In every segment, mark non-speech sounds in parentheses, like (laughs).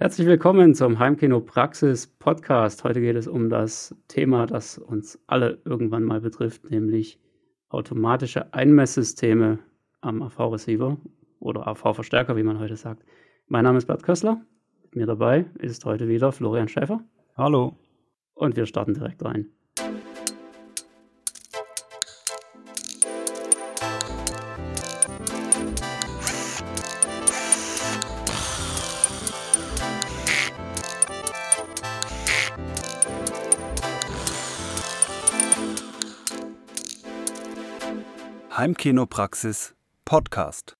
Herzlich willkommen zum Heimkino Praxis Podcast. Heute geht es um das Thema, das uns alle irgendwann mal betrifft, nämlich automatische Einmesssysteme am AV-Receiver oder AV-Verstärker, wie man heute sagt. Mein Name ist Bert Kössler. Mit mir dabei ist heute wieder Florian Schäfer. Hallo. Und wir starten direkt rein. Heimkinopraxis Podcast.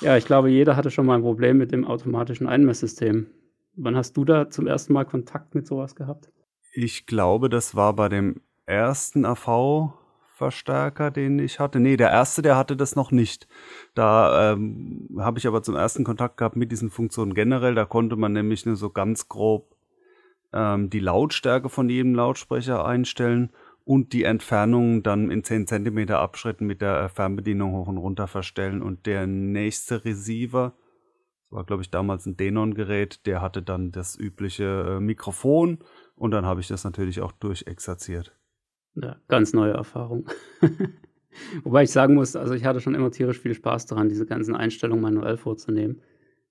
Ja, ich glaube, jeder hatte schon mal ein Problem mit dem automatischen Einmesssystem. Wann hast du da zum ersten Mal Kontakt mit sowas gehabt? Ich glaube, das war bei dem ersten AV-Verstärker, den ich hatte. Nee, der erste, der hatte das noch nicht. Da ähm, habe ich aber zum ersten Kontakt gehabt mit diesen Funktionen generell. Da konnte man nämlich nur so ganz grob ähm, die Lautstärke von jedem Lautsprecher einstellen und die Entfernung dann in 10 cm Abschritten mit der Fernbedienung hoch und runter verstellen. Und der nächste Receiver, das war glaube ich damals ein Denon-Gerät, der hatte dann das übliche äh, Mikrofon und dann habe ich das natürlich auch durchexerziert. Ja, ganz neue Erfahrung. (laughs) Wobei ich sagen muss, also ich hatte schon immer tierisch viel Spaß daran, diese ganzen Einstellungen manuell vorzunehmen.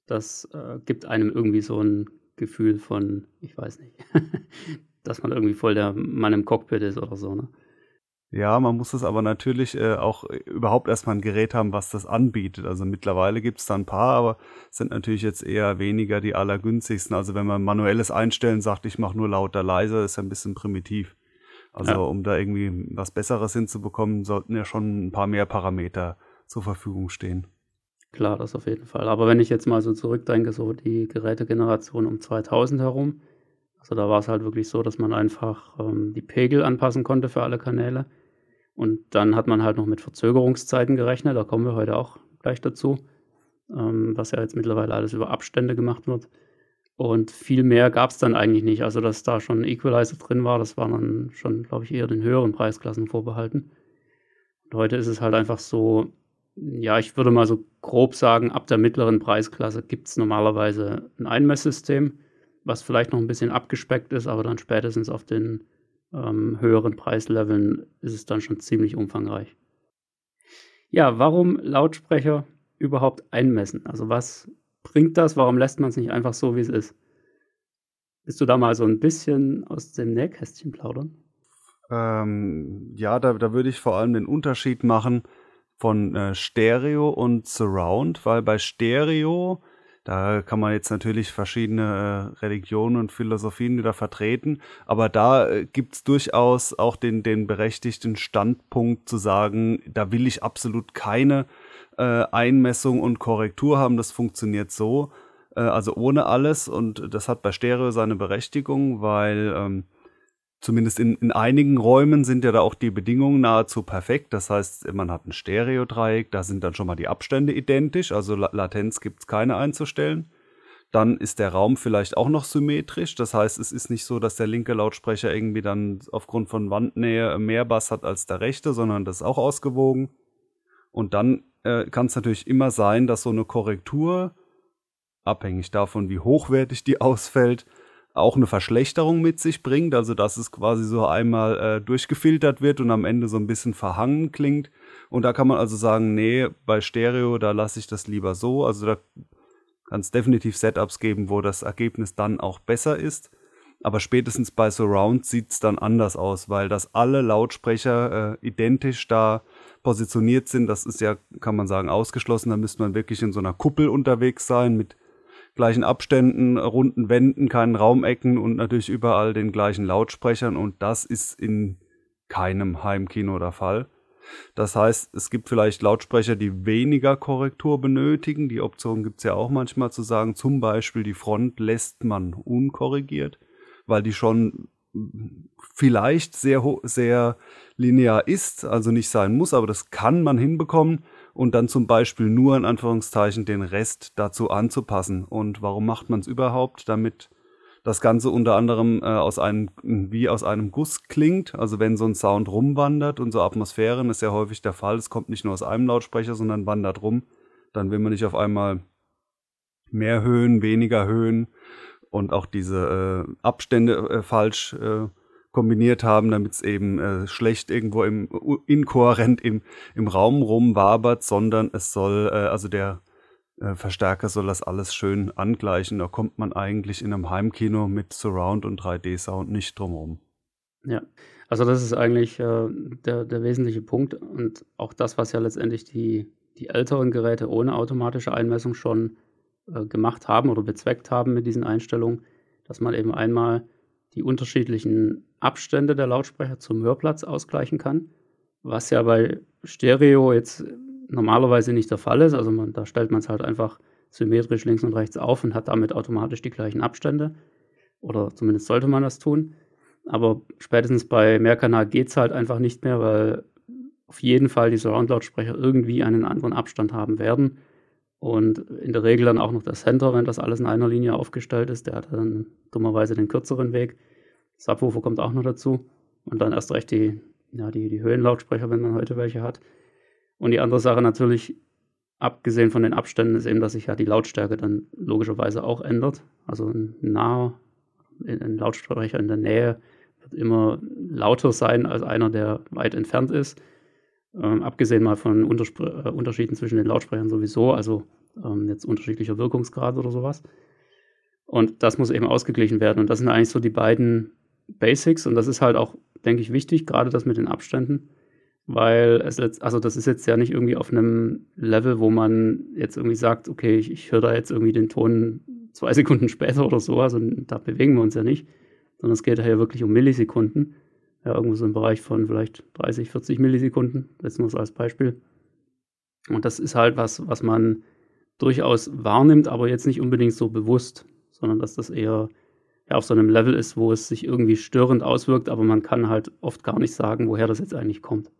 Das äh, gibt einem irgendwie so ein Gefühl von, ich weiß nicht, (laughs) dass man irgendwie voll der Mann im Cockpit ist oder so, ne? Ja, man muss es aber natürlich äh, auch überhaupt erstmal ein Gerät haben, was das anbietet. Also mittlerweile gibt es da ein paar, aber sind natürlich jetzt eher weniger die allergünstigsten. Also wenn man manuelles Einstellen sagt, ich mache nur lauter, leiser, ist ja ein bisschen primitiv. Also ja. um da irgendwie was Besseres hinzubekommen, sollten ja schon ein paar mehr Parameter zur Verfügung stehen. Klar, das auf jeden Fall. Aber wenn ich jetzt mal so zurückdenke, so die Gerätegeneration um 2000 herum, also da war es halt wirklich so, dass man einfach ähm, die Pegel anpassen konnte für alle Kanäle. Und dann hat man halt noch mit Verzögerungszeiten gerechnet, da kommen wir heute auch gleich dazu, ähm, was ja jetzt mittlerweile alles über Abstände gemacht wird. Und viel mehr gab es dann eigentlich nicht. Also, dass da schon ein Equalizer drin war, das war dann schon, glaube ich, eher den höheren Preisklassen vorbehalten. Und heute ist es halt einfach so, ja, ich würde mal so grob sagen, ab der mittleren Preisklasse gibt es normalerweise ein Einmesssystem was vielleicht noch ein bisschen abgespeckt ist, aber dann spätestens auf den ähm, höheren Preisleveln ist es dann schon ziemlich umfangreich. Ja, warum Lautsprecher überhaupt einmessen? Also was bringt das? Warum lässt man es nicht einfach so, wie es ist? Bist du da mal so ein bisschen aus dem Nähkästchen plaudern? Ähm, ja, da, da würde ich vor allem den Unterschied machen von äh, Stereo und Surround, weil bei Stereo da kann man jetzt natürlich verschiedene äh, Religionen und Philosophien wieder vertreten, aber da äh, gibt's durchaus auch den, den berechtigten Standpunkt zu sagen, da will ich absolut keine äh, Einmessung und Korrektur haben, das funktioniert so, äh, also ohne alles. Und das hat bei Stereo seine Berechtigung, weil ähm, zumindest in, in einigen Räumen sind ja da auch die Bedingungen nahezu perfekt. Das heißt, man hat ein Stereodreieck, da sind dann schon mal die Abstände identisch, also Latenz gibt es keine einzustellen. Dann ist der Raum vielleicht auch noch symmetrisch. Das heißt, es ist nicht so, dass der linke Lautsprecher irgendwie dann aufgrund von Wandnähe mehr Bass hat als der rechte, sondern das ist auch ausgewogen. Und dann äh, kann es natürlich immer sein, dass so eine Korrektur, abhängig davon, wie hochwertig die (laughs) ausfällt, auch eine Verschlechterung mit sich bringt, also dass es quasi so einmal äh, durchgefiltert wird und am Ende so ein bisschen verhangen klingt. Und da kann man also sagen, nee, bei Stereo, da lasse ich das lieber so. Also da kann es definitiv Setups geben, wo das Ergebnis dann auch besser ist. Aber spätestens bei Surround sieht es dann anders aus, weil das alle Lautsprecher äh, identisch da positioniert sind. Das ist ja, kann man sagen, ausgeschlossen. Da müsste man wirklich in so einer Kuppel unterwegs sein mit gleichen Abständen, runden Wänden, keinen Raumecken und natürlich überall den gleichen Lautsprechern und das ist in keinem Heimkino der Fall. Das heißt, es gibt vielleicht Lautsprecher, die weniger Korrektur benötigen. Die Option gibt es ja auch manchmal zu sagen, zum Beispiel die Front lässt man unkorrigiert, weil die schon vielleicht sehr, sehr linear ist, also nicht sein muss, aber das kann man hinbekommen und dann zum Beispiel nur in Anführungszeichen den Rest dazu anzupassen. Und warum macht man es überhaupt? Damit das Ganze unter anderem äh, aus einem, wie aus einem Guss klingt. Also wenn so ein Sound rumwandert und so Atmosphären ist ja häufig der Fall. Es kommt nicht nur aus einem Lautsprecher, sondern wandert rum. Dann will man nicht auf einmal mehr Höhen, weniger Höhen und auch diese äh, Abstände äh, falsch äh, kombiniert haben, damit es eben äh, schlecht irgendwo im inkohärent im, im Raum rumwabert, sondern es soll, äh, also der äh, Verstärker soll das alles schön angleichen. Da kommt man eigentlich in einem Heimkino mit Surround und 3D-Sound nicht drumherum. Ja, also das ist eigentlich äh, der, der wesentliche Punkt und auch das, was ja letztendlich die, die älteren Geräte ohne automatische Einmessung schon äh, gemacht haben oder bezweckt haben mit diesen Einstellungen, dass man eben einmal die unterschiedlichen Abstände der Lautsprecher zum Hörplatz ausgleichen kann, was ja bei Stereo jetzt normalerweise nicht der Fall ist. Also man, da stellt man es halt einfach symmetrisch links und rechts auf und hat damit automatisch die gleichen Abstände. Oder zumindest sollte man das tun. Aber spätestens bei Mehrkanal geht es halt einfach nicht mehr, weil auf jeden Fall die Surround-Lautsprecher irgendwie einen anderen Abstand haben werden. Und in der Regel dann auch noch der Center, wenn das alles in einer Linie aufgestellt ist. Der hat dann dummerweise den kürzeren Weg. Subwoofer kommt auch noch dazu. Und dann erst recht die, ja, die, die Höhenlautsprecher, wenn man heute welche hat. Und die andere Sache natürlich, abgesehen von den Abständen, ist eben, dass sich ja die Lautstärke dann logischerweise auch ändert. Also ein naher, ein Lautsprecher in der Nähe wird immer lauter sein als einer, der weit entfernt ist. Ähm, abgesehen mal von Unterspr äh, Unterschieden zwischen den Lautsprechern sowieso, also ähm, jetzt unterschiedlicher Wirkungsgrad oder sowas. Und das muss eben ausgeglichen werden. Und das sind eigentlich so die beiden Basics. Und das ist halt auch, denke ich, wichtig, gerade das mit den Abständen. Weil es jetzt, also das ist jetzt ja nicht irgendwie auf einem Level, wo man jetzt irgendwie sagt, okay, ich, ich höre da jetzt irgendwie den Ton zwei (laughs) Sekunden später oder so, also da bewegen wir uns ja nicht, sondern es geht ja wirklich um Millisekunden ja, irgendwo so im Bereich von vielleicht 30, 40 Millisekunden, jetzt nur so als Beispiel. Und das ist halt was, was man durchaus wahrnimmt, aber jetzt nicht unbedingt so bewusst, sondern dass das eher ja, auf so einem Level ist, wo es sich irgendwie störend auswirkt, aber man kann halt oft gar nicht sagen, woher das jetzt eigentlich kommt.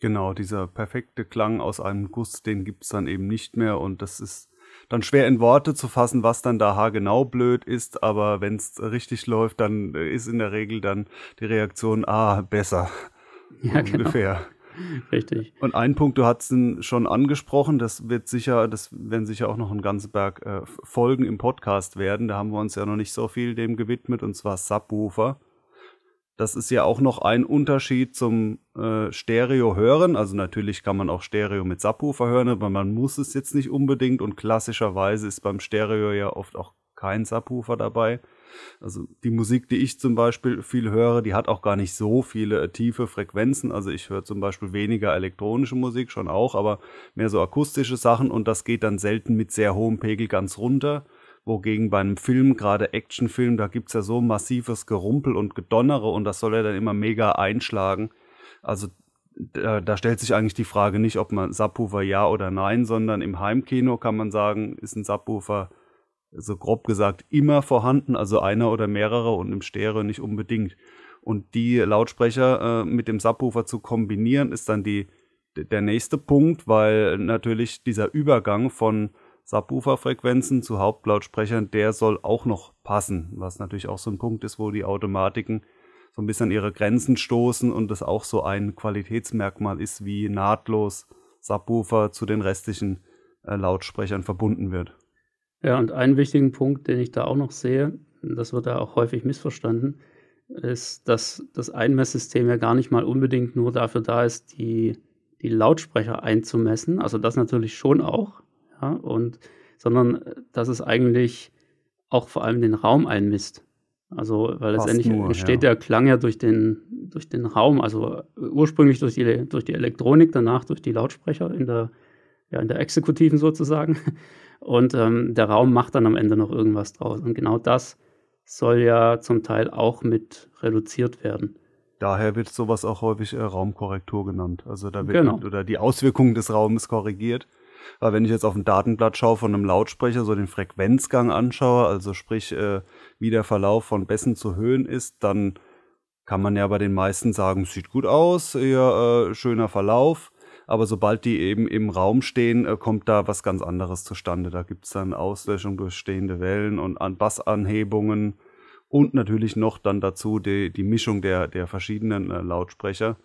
Genau, dieser perfekte Klang aus einem Guss, den gibt es dann eben nicht mehr und das ist dann schwer in Worte zu fassen, was dann da haargenau blöd ist, aber wenn es richtig läuft, dann ist in der Regel dann die Reaktion, ah, besser. (laughs) Ja, genau. ungefähr. Richtig. Und ein Punkt, du hast ihn schon angesprochen, das wird sicher, das werden sicher auch noch ein ganzer Berg äh, Folgen im Podcast werden. Da haben wir uns ja noch nicht so viel dem gewidmet, und zwar Subwoofer. Das ist ja auch noch ein Unterschied zum äh, Stereo hören. Also natürlich kann man auch Stereo mit Subwoofer hören, aber man muss es jetzt nicht unbedingt. Und klassischerweise ist beim Stereo ja oft auch kein Subwoofer dabei. Also die Musik, die ich zum Beispiel viel höre, die hat auch gar nicht so viele äh, tiefe Frequenzen. Also ich höre zum Beispiel weniger elektronische Musik schon auch, aber mehr so akustische Sachen und das geht dann selten mit sehr hohem Pegel ganz runter. Wogegen bei einem Film, gerade Actionfilm, da gibt es ja so massives Gerumpel und Gedonnere und das soll ja dann immer mega einschlagen. Also da, da, stellt sich eigentlich die Frage nicht, ob man Subwoofer ja oder nein, sondern im Heimkino kann man sagen, ist ein Subwoofer so grob gesagt immer vorhanden, also einer oder mehrere und im Stereo nicht unbedingt. Und die Lautsprecher äh, mit dem Subwoofer zu kombinieren, ist dann die, der nächste Punkt, weil natürlich dieser Übergang von Subwoofer-Frequenzen zu Hauptlautsprechern, der soll auch noch passen, was natürlich auch so ein Punkt ist, wo die Automatiken so ein bisschen an ihre Grenzen stoßen und das auch so ein Qualitätsmerkmal ist, wie nahtlos Subwoofer zu den restlichen äh, Lautsprechern verbunden wird. Ja, und einen wichtigen Punkt, den ich da auch noch sehe, das wird da auch häufig missverstanden, ist, dass das Einmesssystem ja gar nicht mal unbedingt nur dafür da ist, die, die Lautsprecher einzumessen. Also das natürlich schon auch, ja, und, sondern äh, dass es eigentlich auch vor allem den Raum einmisst. Also, weil letztendlich nur, entsteht ja. der Klang ja durch den, durch den Raum, also äh, ursprünglich durch die, durch die Elektronik, danach durch die Lautsprecher in der, ja, in der Exekutiven sozusagen. (laughs) Und ähm, der Raum macht dann am Ende noch irgendwas draus. Und genau das soll ja zum Teil auch mit reduziert werden. Daher wird sowas auch häufig äh, Raumkorrektur genannt. Also da wird genau. oder die Auswirkungen des Raumes korrigiert. Weil wenn ich jetzt auf ein Datenblatt schaue von einem Lautsprecher, so den Frequenzgang anschaue, also sprich, äh, wie der Verlauf von Bässen zu Höhen ist, dann kann man ja bei den meisten sagen, sieht gut aus, eher äh, schöner Verlauf. Aber sobald die eben im Raum stehen, äh, kommt da was ganz anderes zustande. Da gibt es dann Auslöschung durch stehende Wellen und an Bassanhebungen und natürlich noch dann dazu die, die Mischung der, der verschiedenen äh, Lautsprecher.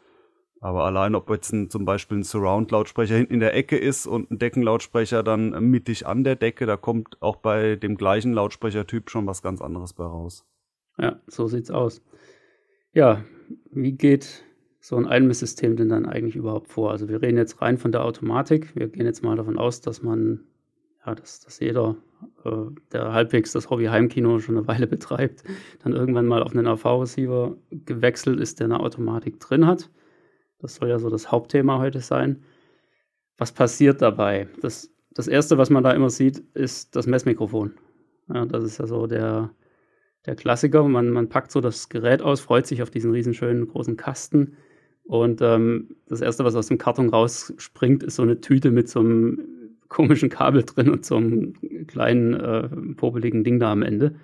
Aber allein, ob jetzt ein, zum Beispiel ein Surround-Lautsprecher hinten in der Ecke ist und ein Deckenlautsprecher dann mittig an der Decke, da kommt auch bei dem gleichen Lautsprechertyp schon was ganz anderes bei raus. Ja, so sieht's aus. Ja, wie geht so ein Einmisssystem denn dann eigentlich überhaupt vor? Also wir reden jetzt rein von der Automatik. Wir gehen jetzt mal davon aus, dass man, ja, dass, dass jeder, äh, der halbwegs das Hobby Heimkino schon eine Weile (laughs) betreibt, dann irgendwann mal auf einen AV-Receiver gewechselt ist, der eine Automatik drin hat. Das soll ja so das Hauptthema heute sein. Was passiert dabei? Das, das Erste, was man da immer sieht, ist das Messmikrofon. Ja, das ist ja so der, der Klassiker. Man, man packt so das Gerät aus, freut sich auf diesen riesenschönen großen Kasten. Und ähm, das Erste, was aus dem Karton rausspringt, ist so eine Tüte mit so einem komischen Kabel drin und so einem kleinen, äh, popeligen Ding da am Ende.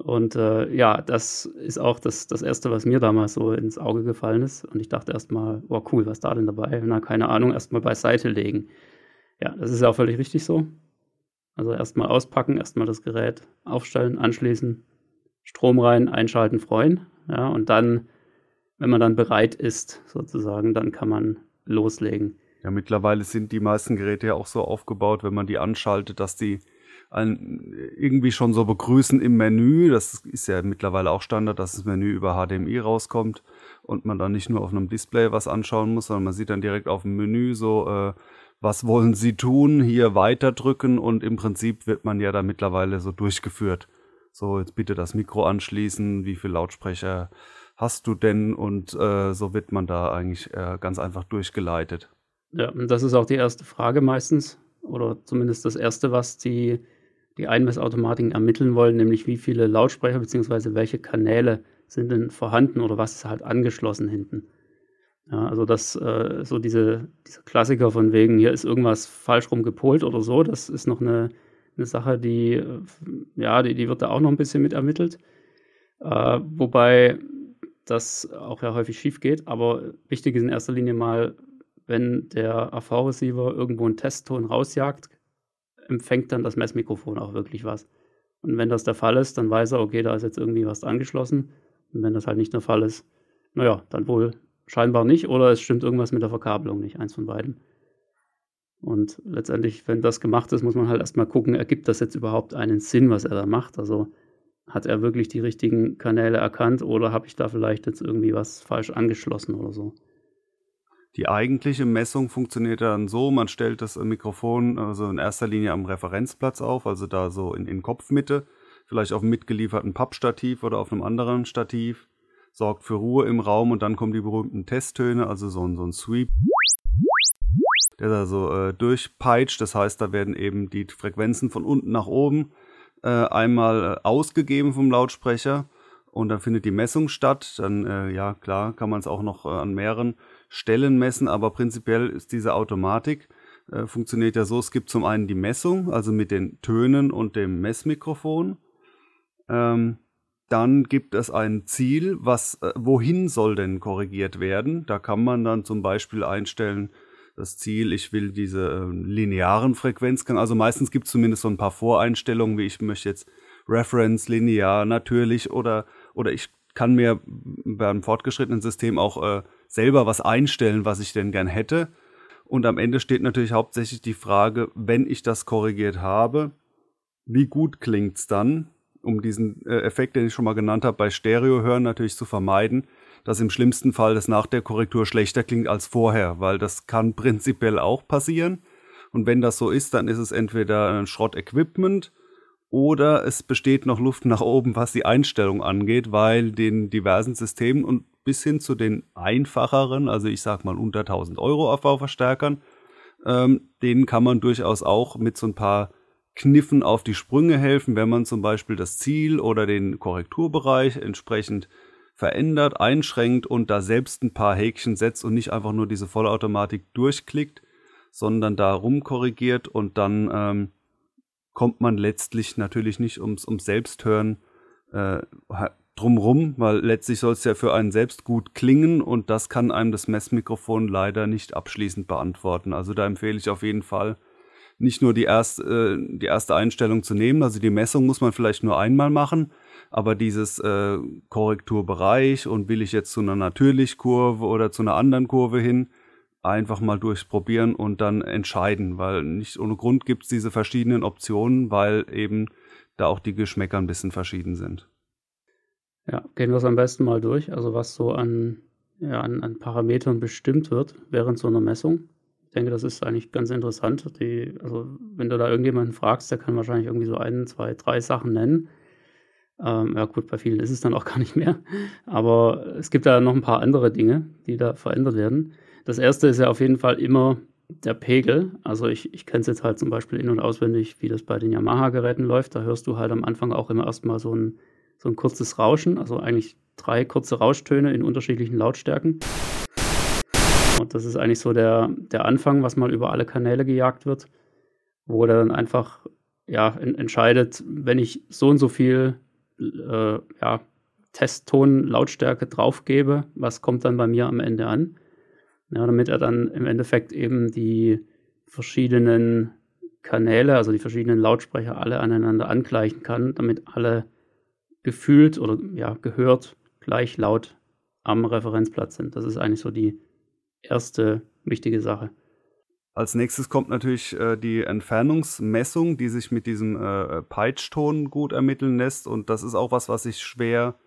Und äh, ja, das ist auch das, das Erste, was mir damals so ins Auge gefallen ist. Und ich dachte erstmal, oh cool, was ist da denn dabei? Na, keine Ahnung, erstmal beiseite legen. Ja, das ist ja auch völlig richtig so. Also erstmal auspacken, erstmal das Gerät aufstellen, anschließen, Strom rein, einschalten, freuen. Ja, und dann, wenn man dann bereit ist, sozusagen, dann kann man loslegen. Ja, mittlerweile sind die meisten Geräte ja auch so aufgebaut, wenn man die anschaltet, dass die irgendwie schon so begrüßen im Menü. Das ist ja mittlerweile auch Standard, dass das Menü über HDMI rauskommt und man dann nicht nur auf einem Display was anschauen muss, sondern man sieht dann direkt auf dem Menü so, äh, was wollen Sie tun, hier weiter drücken und im Prinzip wird man ja da mittlerweile so durchgeführt. So, jetzt bitte das Mikro anschließen, wie viel Lautsprecher hast du denn? Und äh, so wird man da eigentlich äh, ganz einfach durchgeleitet. Ja, und das ist auch die erste Frage meistens, oder zumindest das erste, was die die Einmessautomatiken ermitteln wollen, nämlich wie viele Lautsprecher bzw. welche Kanäle sind denn vorhanden oder was ist halt angeschlossen hinten. Ja, also das, äh, so diese, diese Klassiker von wegen, hier ist irgendwas falsch rum gepolt oder so, das ist noch eine, eine Sache, die, äh, ja, die, die wird da auch noch ein bisschen mit ermittelt. Äh, wobei das auch ja häufig schief geht, aber wichtig ist in erster Linie mal, wenn der AV-Receiver irgendwo einen Testton rausjagt, empfängt dann das Messmikrofon auch wirklich was. Und wenn das der Fall ist, dann weiß er, okay, da ist jetzt irgendwie was angeschlossen. Und wenn das halt nicht der Fall ist, naja, dann wohl scheinbar nicht oder es stimmt irgendwas mit der Verkabelung nicht, eins von beiden. Und letztendlich, wenn das gemacht ist, muss man halt erstmal gucken, ergibt das jetzt überhaupt einen Sinn, was er da macht? Also hat er wirklich die richtigen Kanäle erkannt oder habe ich da vielleicht jetzt irgendwie was falsch angeschlossen oder so? Die eigentliche Messung funktioniert dann so, man stellt das Mikrofon also in erster Linie am Referenzplatz auf, also da so in, in Kopfmitte, vielleicht auf einem mitgelieferten Pappstativ oder auf einem anderen Stativ, sorgt für Ruhe im Raum und dann kommen die berühmten Testtöne, also so ein, so ein Sweep, der da so äh, durchpeitscht. Das heißt, da werden eben die Frequenzen von unten nach oben äh, einmal äh, ausgegeben vom Lautsprecher und dann findet die Messung statt. Dann, äh, ja klar, kann man es auch noch äh, an mehreren Stellen messen, aber prinzipiell ist diese Automatik, äh, funktioniert ja so, es gibt zum einen die Messung, also mit den Tönen und dem Messmikrofon. Ähm, dann gibt es ein Ziel, was, äh, wohin soll denn korrigiert werden? Da kann man dann zum Beispiel einstellen, das Ziel, ich will diese äh, linearen Frequenzgang, also meistens gibt es zumindest so ein paar Voreinstellungen, wie ich möchte jetzt Reference, linear, natürlich oder, oder ich kann mir beim fortgeschrittenen System auch äh, selber was einstellen, was ich denn gern hätte. Und am Ende steht natürlich hauptsächlich die Frage, wenn ich das korrigiert habe, wie gut klingt's dann, um diesen äh, Effekt, den ich schon mal genannt habe, bei Stereo-Hören natürlich zu vermeiden, dass im schlimmsten Fall das nach der Korrektur schlechter klingt als vorher, weil das kann prinzipiell auch passieren. Und wenn das so ist, dann ist es entweder ein Schrott-Equipment oder es besteht noch Luft nach oben, was die Einstellung angeht, weil den diversen Systemen und bis hin zu den einfacheren, also ich sag mal unter 1000 Euro AV-Verstärkern, ähm, denen kann man durchaus auch mit so ein paar Kniffen auf die Sprünge helfen, wenn man zum Beispiel das Ziel oder den Korrekturbereich entsprechend verändert, einschränkt und da selbst ein paar Häkchen setzt und nicht einfach nur diese Vollautomatik durchklickt, sondern da rumkorrigiert und dann ähm, kommt man letztlich natürlich nicht ums, ums Selbsthören äh, drumrum, weil letztlich soll es ja für einen selbst gut klingen und das kann einem das Messmikrofon leider nicht abschließend beantworten. Also da empfehle ich auf jeden Fall nicht nur die erste, äh, die erste Einstellung zu nehmen, also die Messung muss man vielleicht nur einmal machen, Aber dieses äh, Korrekturbereich und will ich jetzt zu einer Natürlichkurve oder zu einer anderen Kurve hin, einfach mal durchprobieren und dann entscheiden, weil nicht ohne Grund gibt es diese verschiedenen Optionen, weil eben da auch die Geschmäcker ein bisschen verschieden sind. Ja, gehen wir es am besten mal durch. Also was so an, ja, an, an Parametern bestimmt wird während so einer Messung. Ich denke, das ist eigentlich ganz interessant. Die, also wenn du da irgendjemanden fragst, der kann wahrscheinlich irgendwie so ein, zwei, drei Sachen nennen. Ähm, ja gut, bei vielen ist es dann auch (laughs) gar nicht mehr. Aber es gibt da noch ein paar andere Dinge, die da verändert werden. Das erste ist ja auf jeden Fall immer der Pegel. Also ich, ich kenne es jetzt halt zum Beispiel in- und auswendig, wie das bei den Yamaha-Geräten läuft. Da hörst du halt am Anfang auch immer erstmal so ein, so ein kurzes Rauschen, also eigentlich drei kurze Rauschtöne in unterschiedlichen Lautstärken. Und das ist eigentlich so der, der Anfang, was mal über alle Kanäle gejagt wird, wo der dann einfach ja, en entscheidet, wenn ich so und so viel äh, ja, Testton Lautstärke draufgebe, was kommt dann bei mir am Ende an? Ja, damit er dann im Endeffekt eben die verschiedenen Kanäle, also die verschiedenen Lautsprecher alle aneinander angleichen kann, damit alle gefühlt oder ja, gehört gleich laut am Referenzplatz sind. Das ist eigentlich so die erste wichtige Sache. Als nächstes kommt natürlich äh, die Entfernungsmessung, die sich mit diesem äh, Peitschton gut ermitteln lässt. Und das ist auch was, was sich schwer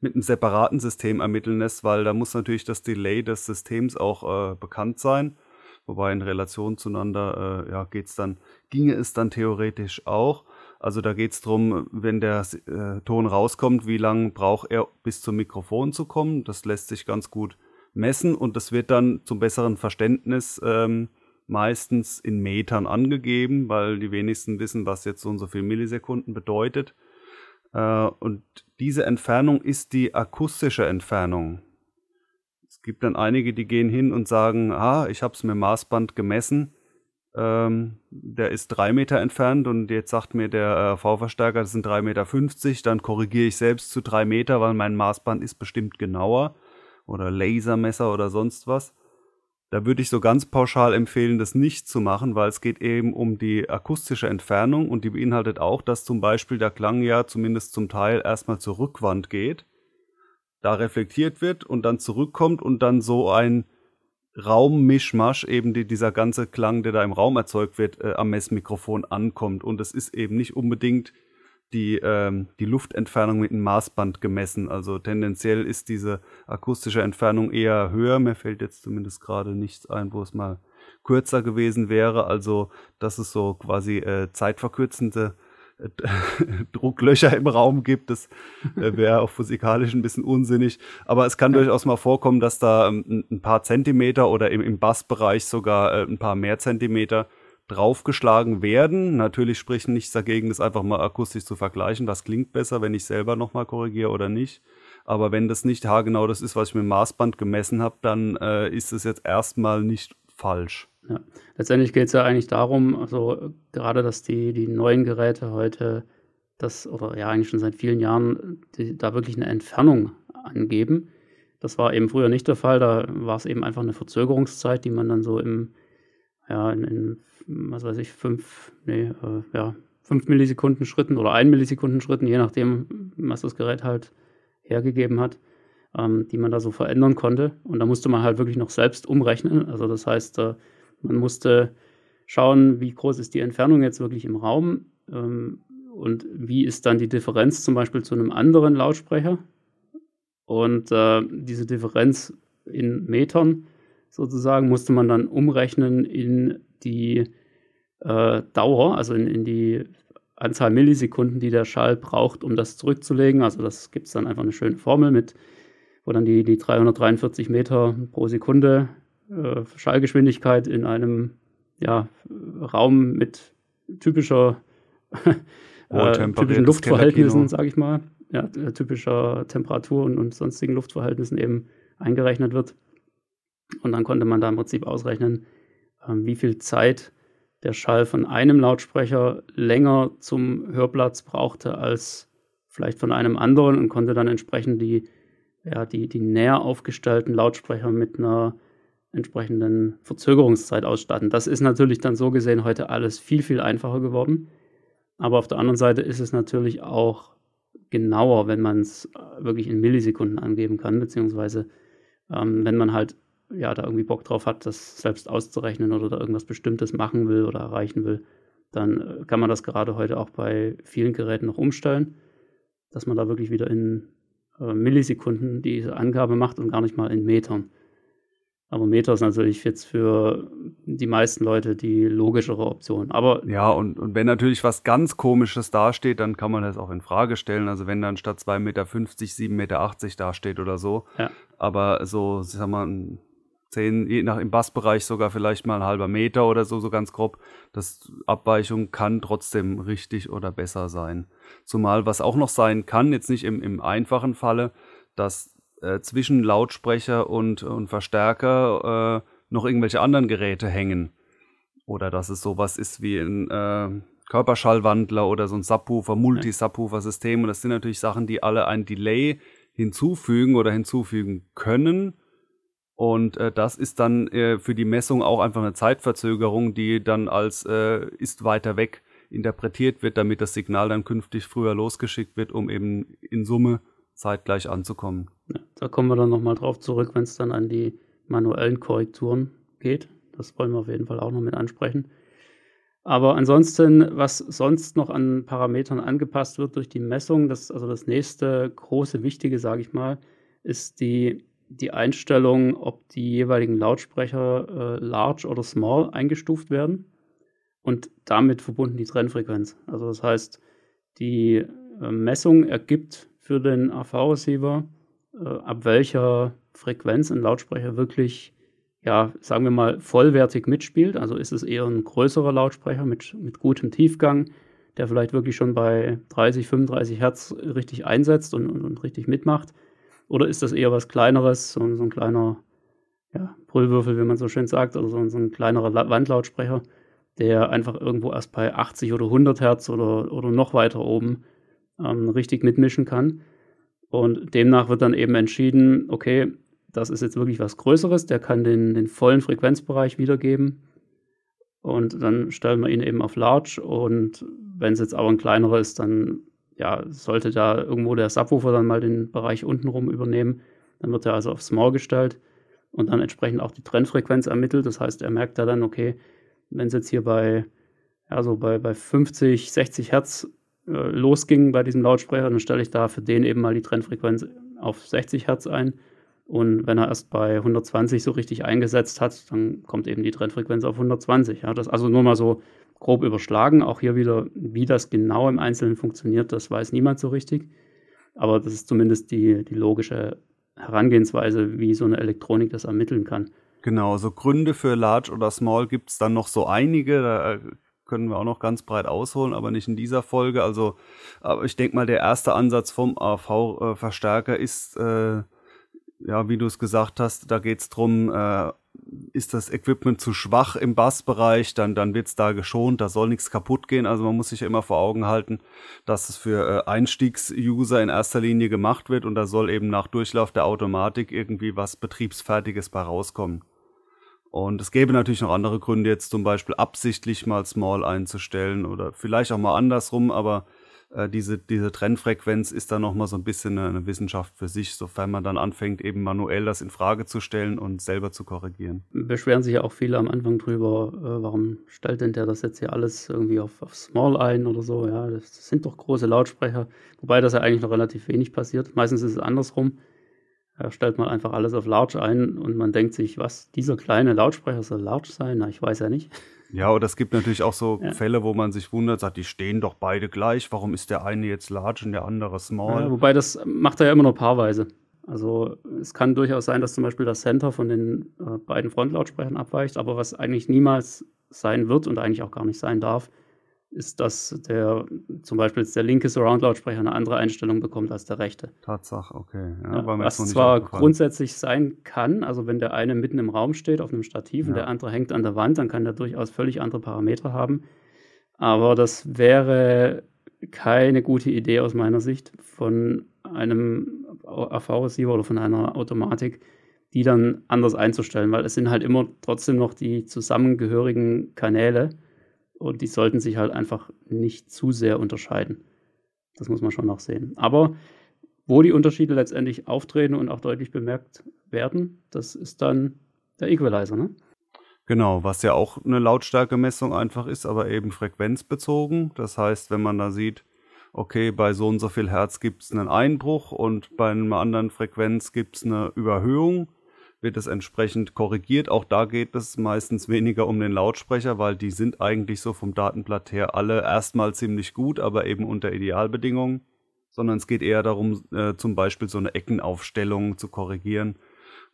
mit einem separaten System ermitteln lässt, weil da muss natürlich das Delay des Systems auch äh, bekannt sein. Wobei in Relation zueinander äh, ja, geht's dann, ginge es dann theoretisch auch. Also da geht es darum, wenn der äh, Ton rauskommt, wie lange braucht er bis zum Mikrofon zu kommen. Das lässt sich ganz gut messen und das wird dann zum besseren Verständnis ähm, meistens in Metern angegeben, weil die wenigsten wissen, was jetzt so und so viel Millisekunden bedeutet. Äh, und diese Entfernung ist die akustische Entfernung. Es gibt dann einige, die gehen hin und sagen, ah, ich habe es mit Maßband gemessen, ähm, der ist drei Meter entfernt und jetzt sagt mir der äh, V-Verstärker, das sind drei Meter, fünfzig, dann korrigiere ich selbst zu drei Meter, weil mein Maßband ist bestimmt genauer oder Lasermesser oder sonst was. Da würde ich so ganz pauschal empfehlen, das nicht zu machen, weil es geht eben um die akustische Entfernung und die beinhaltet auch, dass zum Beispiel der Klang ja zumindest zum Teil erstmal zur Rückwand geht, da reflektiert wird und dann zurückkommt und dann so ein Raummischmasch, eben die, dieser ganze Klang, der da im Raum erzeugt wird, äh, am Messmikrofon ankommt. Und es ist eben nicht unbedingt die, ähm, die Luftentfernung mit einem Maßband gemessen. Also tendenziell ist diese akustische Entfernung eher höher. Mir fällt jetzt zumindest gerade nichts ein, wo es mal kürzer gewesen wäre. Also das ist so quasi äh, zeitverkürzende (laughs) Drucklöcher im Raum gibt. Das äh, wäre auch physikalisch ein bisschen unsinnig. Aber es kann durchaus mal vorkommen, dass da ähm, ein paar Zentimeter oder im, im Bassbereich sogar äh, ein paar mehr Zentimeter draufgeschlagen werden. Natürlich spricht nichts dagegen, das einfach mal akustisch zu vergleichen. Was klingt besser, wenn ich selber nochmal korrigiere oder nicht. Aber wenn das nicht haargenau das ist, was ich mit dem Maßband gemessen habe, dann äh, ist es jetzt erstmal nicht falsch. Ja. Letztendlich geht es ja eigentlich darum, also gerade, dass die, die neuen Geräte heute das, oder ja eigentlich schon seit vielen Jahren, die, da wirklich eine Entfernung angeben. Das war eben früher nicht der Fall, da war es eben einfach eine Verzögerungszeit, die man dann so im, ja, in, in was weiß ich, fünf, nee, äh, ja, fünf Millisekunden Schritten oder ein Millisekunden Schritten, je nachdem, was das Gerät halt hergegeben hat, ähm, die man da so verändern konnte. Und da musste man halt wirklich noch selbst umrechnen. Also das heißt, äh, man musste schauen, wie groß ist die Entfernung jetzt wirklich im Raum ähm, und wie ist dann die Differenz zum Beispiel zu einem anderen Lautsprecher. Und äh, diese Differenz in Metern sozusagen musste man dann umrechnen in die äh, Dauer, also in, in, die Anzahl Millisekunden, die der Schall braucht, um das zurückzulegen. Also das gibt es dann einfach eine schöne Formel mit, wo dann die, die 343 Meter pro Sekunde äh, Schallgeschwindigkeit in einem ja, Raum mit typischer (laughs) äh, typischen Luftverhältnissen, sage ich mal, ja, äh, typischer Temperatur und, sonstigen Luftverhältnissen eben eingerechnet wird. Und dann konnte man da im Prinzip ausrechnen, ähm, wie viel Zeit der Schall von einem Lautsprecher länger zum Hörplatz brauchte als vielleicht von einem anderen und konnte dann entsprechend die, ja, die, die näher aufgestellten Lautsprecher mit einer entsprechenden Verzögerungszeit ausstatten. Das ist natürlich dann so gesehen heute alles viel, viel einfacher geworden. Aber auf der anderen Seite ist es natürlich auch genauer, wenn man es äh, wirklich in Millisekunden angeben kann, beziehungsweise ähm, wenn man halt ja da irgendwie Bock drauf hat, das selbst auszurechnen oder da irgendwas Bestimmtes machen will oder erreichen will, dann äh, kann man das gerade heute auch bei vielen Geräten noch umstellen, dass man da wirklich wieder in äh, Millisekunden diese Angabe macht und gar nicht mal in Metern. Aber Meter ist natürlich jetzt für die meisten Leute die logischere Option. Aber ja, und, und wenn natürlich was ganz Komisches dasteht, dann kann man das auch in Frage stellen. Also wenn dann statt 2,50 Meter 7,80 Meter dasteht oder so. Ja. Aber so, sag mal, 10, je nach im Bassbereich sogar vielleicht mal ein halber Meter oder so, so ganz grob. Das Abweichung kann trotzdem richtig oder besser sein. Zumal was auch noch sein kann, jetzt nicht im, im einfachen Falle, dass äh, zwischen Lautsprecher und, und Verstärker äh, noch irgendwelche anderen Geräte hängen. Oder dass es sowas ist wie ein äh, Körperschallwandler oder so ein Subwoofer, Multi-Subwoofer-System. Und das sind natürlich Sachen, die alle ein Delay hinzufügen oder hinzufügen können. Und äh, das ist dann äh, für die Messung auch einfach eine Zeitverzögerung, die dann als äh, ist weiter weg interpretiert wird, damit das Signal dann künftig früher losgeschickt wird, um eben in Summe zeitgleich anzukommen. Da kommen wir dann nochmal drauf zurück, wenn es dann an die manuellen Korrekturen geht. Das wollen wir auf jeden Fall auch noch mit ansprechen. Aber ansonsten, was sonst noch an Parametern angepasst wird durch die Messung, das, also das nächste große Wichtige, sage ich mal, ist die, die Einstellung, ob die jeweiligen Lautsprecher äh, large oder small eingestuft werden und damit verbunden die Trennfrequenz. Also das heißt, die äh, Messung ergibt für den AV-Receiver, äh, ab welcher Frequenz ein Lautsprecher wirklich, ja, sagen wir mal, vollwertig mitspielt. Also ist es eher ein größerer Lautsprecher mit, mit gutem Tiefgang, der vielleicht wirklich schon bei 30, 35 Hertz richtig einsetzt und, und, und richtig mitmacht. Oder ist das eher was Kleineres, so, so ein kleiner ja, Brüllwürfel, wie man so schön sagt, oder so, so ein kleinerer Wandlautsprecher, der einfach irgendwo erst bei 80 oder 100 Hertz oder, oder noch weiter oben ähm, richtig mitmischen kann. Und demnach wird dann eben entschieden, okay, das ist jetzt wirklich was Größeres, der kann den, den vollen Frequenzbereich wiedergeben. Und dann stellen wir ihn eben auf Large. Und wenn es jetzt aber ein kleinerer ist, dann ja, sollte da irgendwo der Subwoofer dann mal den Bereich untenrum übernehmen. Dann wird er also auf Small gestellt und dann entsprechend auch die Trennfrequenz ermittelt. Das heißt, er merkt ja dann, okay, wenn es jetzt hier bei, ja, so bei, bei 50, 60 Hertz äh, losging bei diesem Lautsprecher, dann stelle ich da für den eben mal die Trennfrequenz auf 60 Hertz ein. Und wenn er erst bei 120 so richtig eingesetzt hat, dann kommt eben die Trennfrequenz auf 120. Ja, das also nur mal so grob überschlagen. Auch hier wieder, wie das genau im Einzelnen funktioniert, das weiß niemand so richtig. Aber das ist zumindest die, die logische Herangehensweise, wie so eine Elektronik das ermitteln kann. Genau, so Gründe für Large oder Small gibt es dann noch so einige. Da äh, können wir auch noch ganz breit ausholen, aber nicht in dieser Folge. Also, aber ich denke mal, der erste Ansatz vom AV-Verstärker ist, äh, ja, wie du es gesagt hast, da geht es darum, äh, ist das Equipment zu schwach im Bassbereich, dann, dann wird es da geschont, da soll nichts kaputt gehen. Also man muss sich immer vor Augen halten, dass es für äh, Einstiegsuser in erster Linie gemacht wird und da soll eben nach Durchlauf der Automatik irgendwie was Betriebsfertiges bei rauskommen. Und es gäbe natürlich noch andere Gründe, jetzt zum Beispiel absichtlich mal Small einzustellen oder vielleicht auch mal andersrum, aber äh, diese, diese Trennfrequenz ist dann nochmal so ein bisschen eine, eine, Wissenschaft für sich, sofern man dann anfängt, eben manuell das in Frage zu stellen und selber zu korrigieren. Beschweren sich ja auch viele am Anfang drüber, äh, warum stellt denn der das jetzt hier alles irgendwie auf, auf Small ein oder so, ja, das sind doch große Lautsprecher, wobei das ja eigentlich noch relativ wenig passiert. Meistens ist es andersrum er stellt man einfach alles auf Large ein und man denkt sich, was, dieser kleine Lautsprecher soll Large sein? Na, ich weiß ja nicht. (laughs) Ja, oder es gibt natürlich auch so ja. Fälle, wo man sich wundert, sagt, die stehen doch beide gleich, warum ist der eine jetzt Large und der andere Small? Ja, wobei das macht er ja immer nur paarweise. Also es kann durchaus sein, dass zum Beispiel das Center von den äh, beiden Frontlautsprechern abweicht, aber was eigentlich niemals sein wird und eigentlich auch gar nicht sein darf, ist, dass der zum Beispiel der linke Surround-Lautsprecher eine andere Einstellung bekommt als der rechte. Tatsache, okay. Ja, ja, was zwar grundsätzlich sein kann, also wenn der eine mitten im Raum steht auf einem Stativ ja. und der andere hängt an der Wand, dann kann der durchaus völlig andere Parameter haben. Aber das wäre keine gute Idee aus meiner Sicht von einem AV-Receiver oder von einer Automatik, die dann anders einzustellen, weil es sind halt immer trotzdem noch die zusammengehörigen Kanäle und die sollten sich halt einfach nicht zu sehr unterscheiden. Das muss man schon noch sehen. Aber wo die Unterschiede letztendlich auftreten und auch deutlich bemerkt werden, das ist dann der Equalizer, ne? Genau, was ja auch eine Lautstärkemessung einfach ist, aber eben frequenzbezogen. Das heißt, wenn man da sieht, okay, bei so und so viel Hertz gibt es einen Einbruch und bei einer anderen Frequenz gibt es eine Überhöhung, wird es entsprechend korrigiert. Auch da geht es meistens weniger um den Lautsprecher, weil die sind eigentlich so vom Datenblatt her alle erstmal ziemlich gut, aber eben unter Idealbedingungen. Sondern es geht eher darum, äh, zum Beispiel so eine Eckenaufstellung zu korrigieren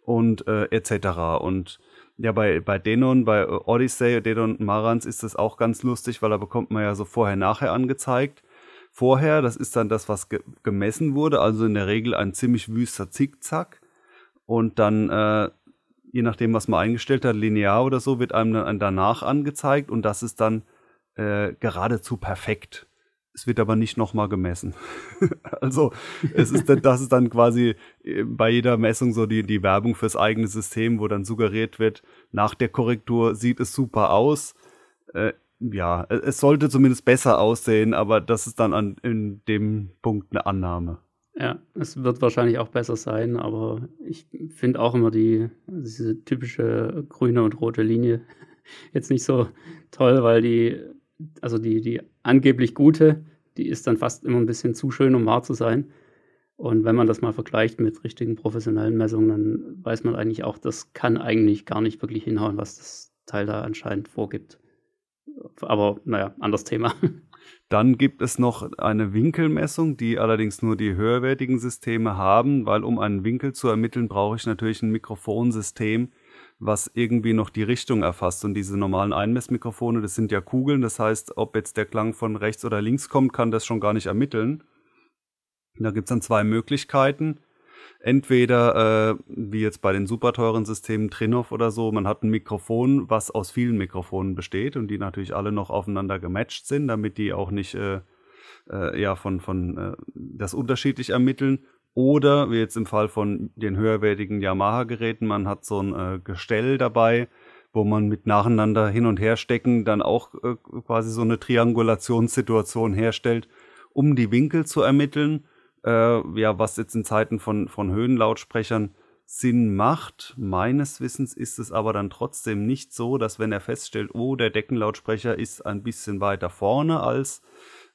und äh, etc. Und ja, bei, bei Denon, bei Odyssey, Denon Marans ist das auch ganz lustig, weil da bekommt man ja so vorher-nachher angezeigt. Vorher, das ist dann das, was ge gemessen wurde, also in der Regel ein ziemlich wüster Zickzack. Und dann, äh, je nachdem, was man eingestellt hat, linear oder so, wird einem dann danach angezeigt und das ist dann äh, geradezu perfekt. Es wird aber nicht nochmal gemessen. (laughs) also es ist das ist dann quasi äh, bei jeder Messung so die, die Werbung fürs eigene System, wo dann suggeriert wird, nach der Korrektur sieht es super aus. Äh, ja, es sollte zumindest besser aussehen, aber das ist dann an, in dem Punkt eine Annahme. Ja, es wird wahrscheinlich auch besser sein, aber ich finde auch immer die, diese typische grüne und rote Linie (laughs) jetzt nicht so toll, weil die, also die, die angeblich gute, die ist dann fast immer ein bisschen zu schön, um wahr zu sein. Und wenn man das mal vergleicht mit richtigen professionellen Messungen, dann weiß man eigentlich auch, das kann eigentlich gar nicht wirklich hinhauen, was das Teil da anscheinend vorgibt. Aber naja, anderes Thema. (laughs) Dann gibt es noch eine Winkelmessung, die allerdings nur die höherwertigen Systeme haben, weil um einen Winkel zu ermitteln, brauche ich natürlich ein Mikrofonsystem, was irgendwie noch die Richtung erfasst. Und diese normalen Einmessmikrofone, das sind ja Kugeln, das heißt, ob jetzt der Klang von rechts oder links kommt, kann das schon gar nicht ermitteln. Da gibt es dann zwei Möglichkeiten entweder, äh, wie jetzt bei den super teuren Systemen Trinov oder so, man hat ein Mikrofon, was aus vielen Mikrofonen besteht und die natürlich alle noch aufeinander gematcht sind, damit die auch nicht äh, äh, ja, von, von äh, das unterschiedlich ermitteln. Oder, wie jetzt im Fall von den höherwertigen Yamaha-Geräten, man hat so ein äh, Gestell dabei, wo man mit nacheinander hin und her stecken dann auch äh, quasi so eine Triangulationssituation herstellt, um die Winkel zu ermitteln äh, ja, was jetzt in Zeiten von, von Höhenlautsprechern Sinn macht. Meines Wissens ist es aber dann trotzdem nicht so, dass wenn er feststellt, oh, der Deckenlautsprecher ist ein bisschen weiter vorne als